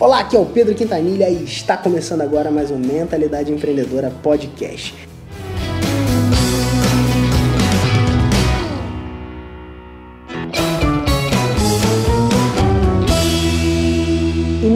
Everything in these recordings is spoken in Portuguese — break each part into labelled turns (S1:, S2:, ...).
S1: Olá, aqui é o Pedro Quintanilha e está começando agora mais um Mentalidade Empreendedora Podcast.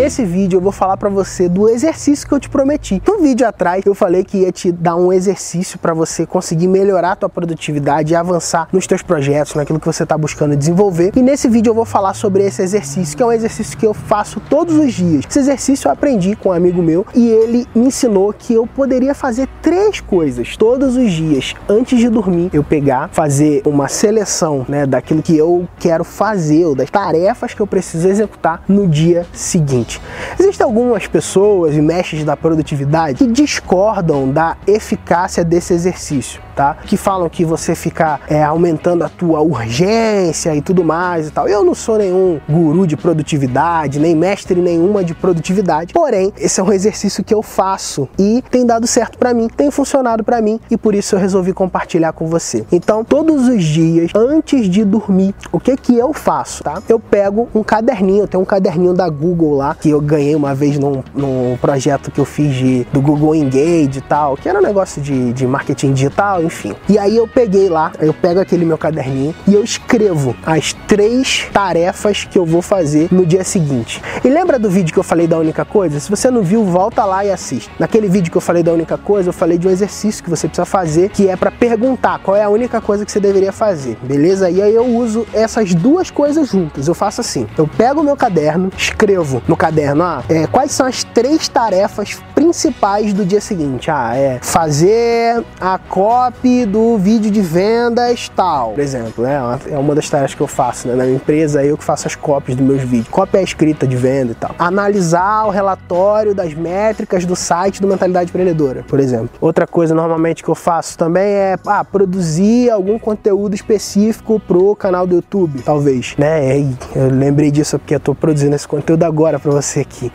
S1: Nesse vídeo eu vou falar para você do exercício que eu te prometi. No vídeo atrás eu falei que ia te dar um exercício para você conseguir melhorar a tua produtividade e avançar nos teus projetos, naquilo que você está buscando desenvolver. E nesse vídeo eu vou falar sobre esse exercício, que é um exercício que eu faço todos os dias. Esse exercício eu aprendi com um amigo meu e ele me ensinou que eu poderia fazer três coisas todos os dias antes de dormir. Eu pegar, fazer uma seleção, né, daquilo que eu quero fazer, ou das tarefas que eu preciso executar no dia seguinte existem algumas pessoas e mestres da produtividade que discordam da eficácia desse exercício tá? Que falam que você fica é, aumentando a tua urgência e tudo mais e tal. Eu não sou nenhum guru de produtividade, nem mestre nenhuma de produtividade. Porém, esse é um exercício que eu faço e tem dado certo para mim, tem funcionado para mim e por isso eu resolvi compartilhar com você. Então, todos os dias antes de dormir, o que que eu faço, tá? Eu pego um caderninho, tenho um caderninho da Google lá que eu ganhei uma vez num, num projeto que eu fiz de, do Google Engage e tal, que era um negócio de, de marketing digital enfim. E aí eu peguei lá, eu pego aquele meu caderninho e eu escrevo as três tarefas que eu vou fazer no dia seguinte. E lembra do vídeo que eu falei da única coisa? Se você não viu, volta lá e assiste. Naquele vídeo que eu falei da única coisa, eu falei de um exercício que você precisa fazer, que é para perguntar qual é a única coisa que você deveria fazer, beleza? E aí eu uso essas duas coisas juntas. Eu faço assim: eu pego o meu caderno, escrevo no caderno, ah, é, quais são as três tarefas principais do dia seguinte? Ah, é fazer a copy do vídeo de vendas tal, por exemplo, né? É uma das tarefas que eu faço, né? Na minha empresa, eu que faço as cópias dos meus vídeos. Cópia é escrita de venda e tal. Analisar o relatório das métricas do site do Mentalidade Empreendedora, por exemplo. Outra coisa normalmente que eu faço também é ah, produzir algum conteúdo específico pro canal do YouTube, talvez, né? Eu lembrei disso porque eu tô produzindo esse conteúdo agora para você aqui.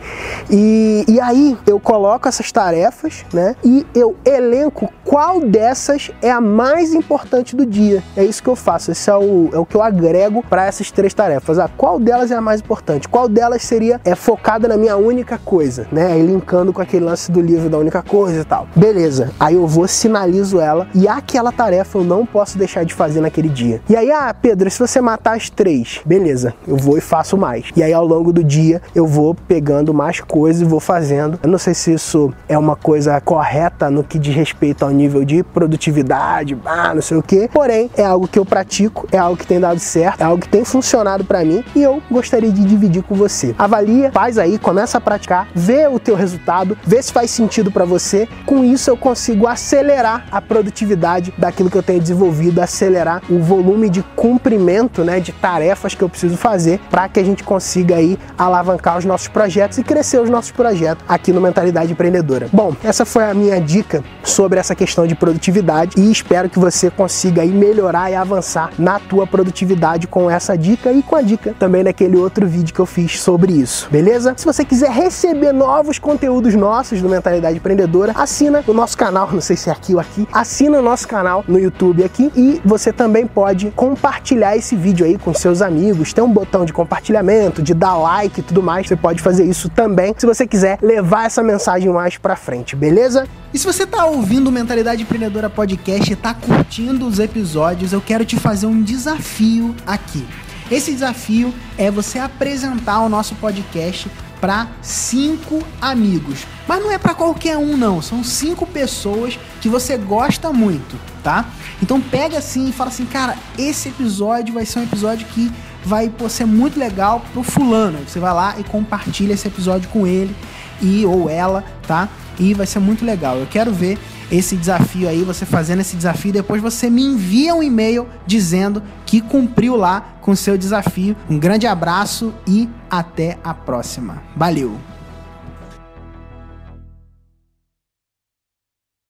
S1: E, e aí eu coloco essas tarefas, né? E eu elenco qual dessas é a mais importante do dia. É isso que eu faço, esse é o, é o que eu agrego para essas três tarefas. Ah, qual delas é a mais importante? Qual delas seria é, focada na minha única coisa, né? Aí linkando com aquele lance do livro da única coisa e tal. Beleza, aí eu vou, sinalizo ela e aquela tarefa eu não posso deixar de fazer naquele dia. E aí, ah, Pedro, se você matar as três, beleza, eu vou e faço mais. E aí ao longo do dia eu vou pegando mais coisas e vou fazendo. Eu não sei se isso é uma coisa correta no que diz respeito ao nível de produtividade ah, não sei o que. Porém, é algo que eu pratico, é algo que tem dado certo, é algo que tem funcionado para mim e eu gostaria de dividir com você. Avalia, faz aí, começa a praticar, vê o teu resultado, vê se faz sentido para você. Com isso eu consigo acelerar a produtividade daquilo que eu tenho desenvolvido, acelerar o volume de cumprimento, né, de tarefas que eu preciso fazer para que a gente consiga aí alavancar os nossos projetos e crescer os nossos projetos aqui no Mentalidade Empreendedora. Bom, essa foi a minha dica sobre essa questão de produtividade e espero que você consiga aí melhorar e avançar na tua produtividade com essa dica e com a dica também daquele outro vídeo que eu fiz sobre isso, beleza? Se você quiser receber novos conteúdos nossos do Mentalidade Empreendedora, assina o nosso canal, não sei se é aqui ou aqui, assina o nosso canal no YouTube aqui e você também pode compartilhar esse vídeo aí com seus amigos, tem um botão de compartilhamento, de dar like e tudo mais, você pode fazer isso também se você quiser levar essa mensagem mais para frente, beleza? E se você está ouvindo Mentalidade Empreendedora Podcast e está curtindo os episódios, eu quero te fazer um desafio aqui. Esse desafio é você apresentar o nosso podcast para cinco amigos. Mas não é para qualquer um, não. São cinco pessoas que você gosta muito, tá? Então pega assim e fala assim, cara, esse episódio vai ser um episódio que vai pô, ser muito legal pro fulano. Você vai lá e compartilha esse episódio com ele e ou ela, tá? e vai ser muito legal. Eu quero ver esse desafio aí, você fazendo esse desafio, depois você me envia um e-mail dizendo que cumpriu lá com seu desafio. Um grande abraço e até a próxima. Valeu!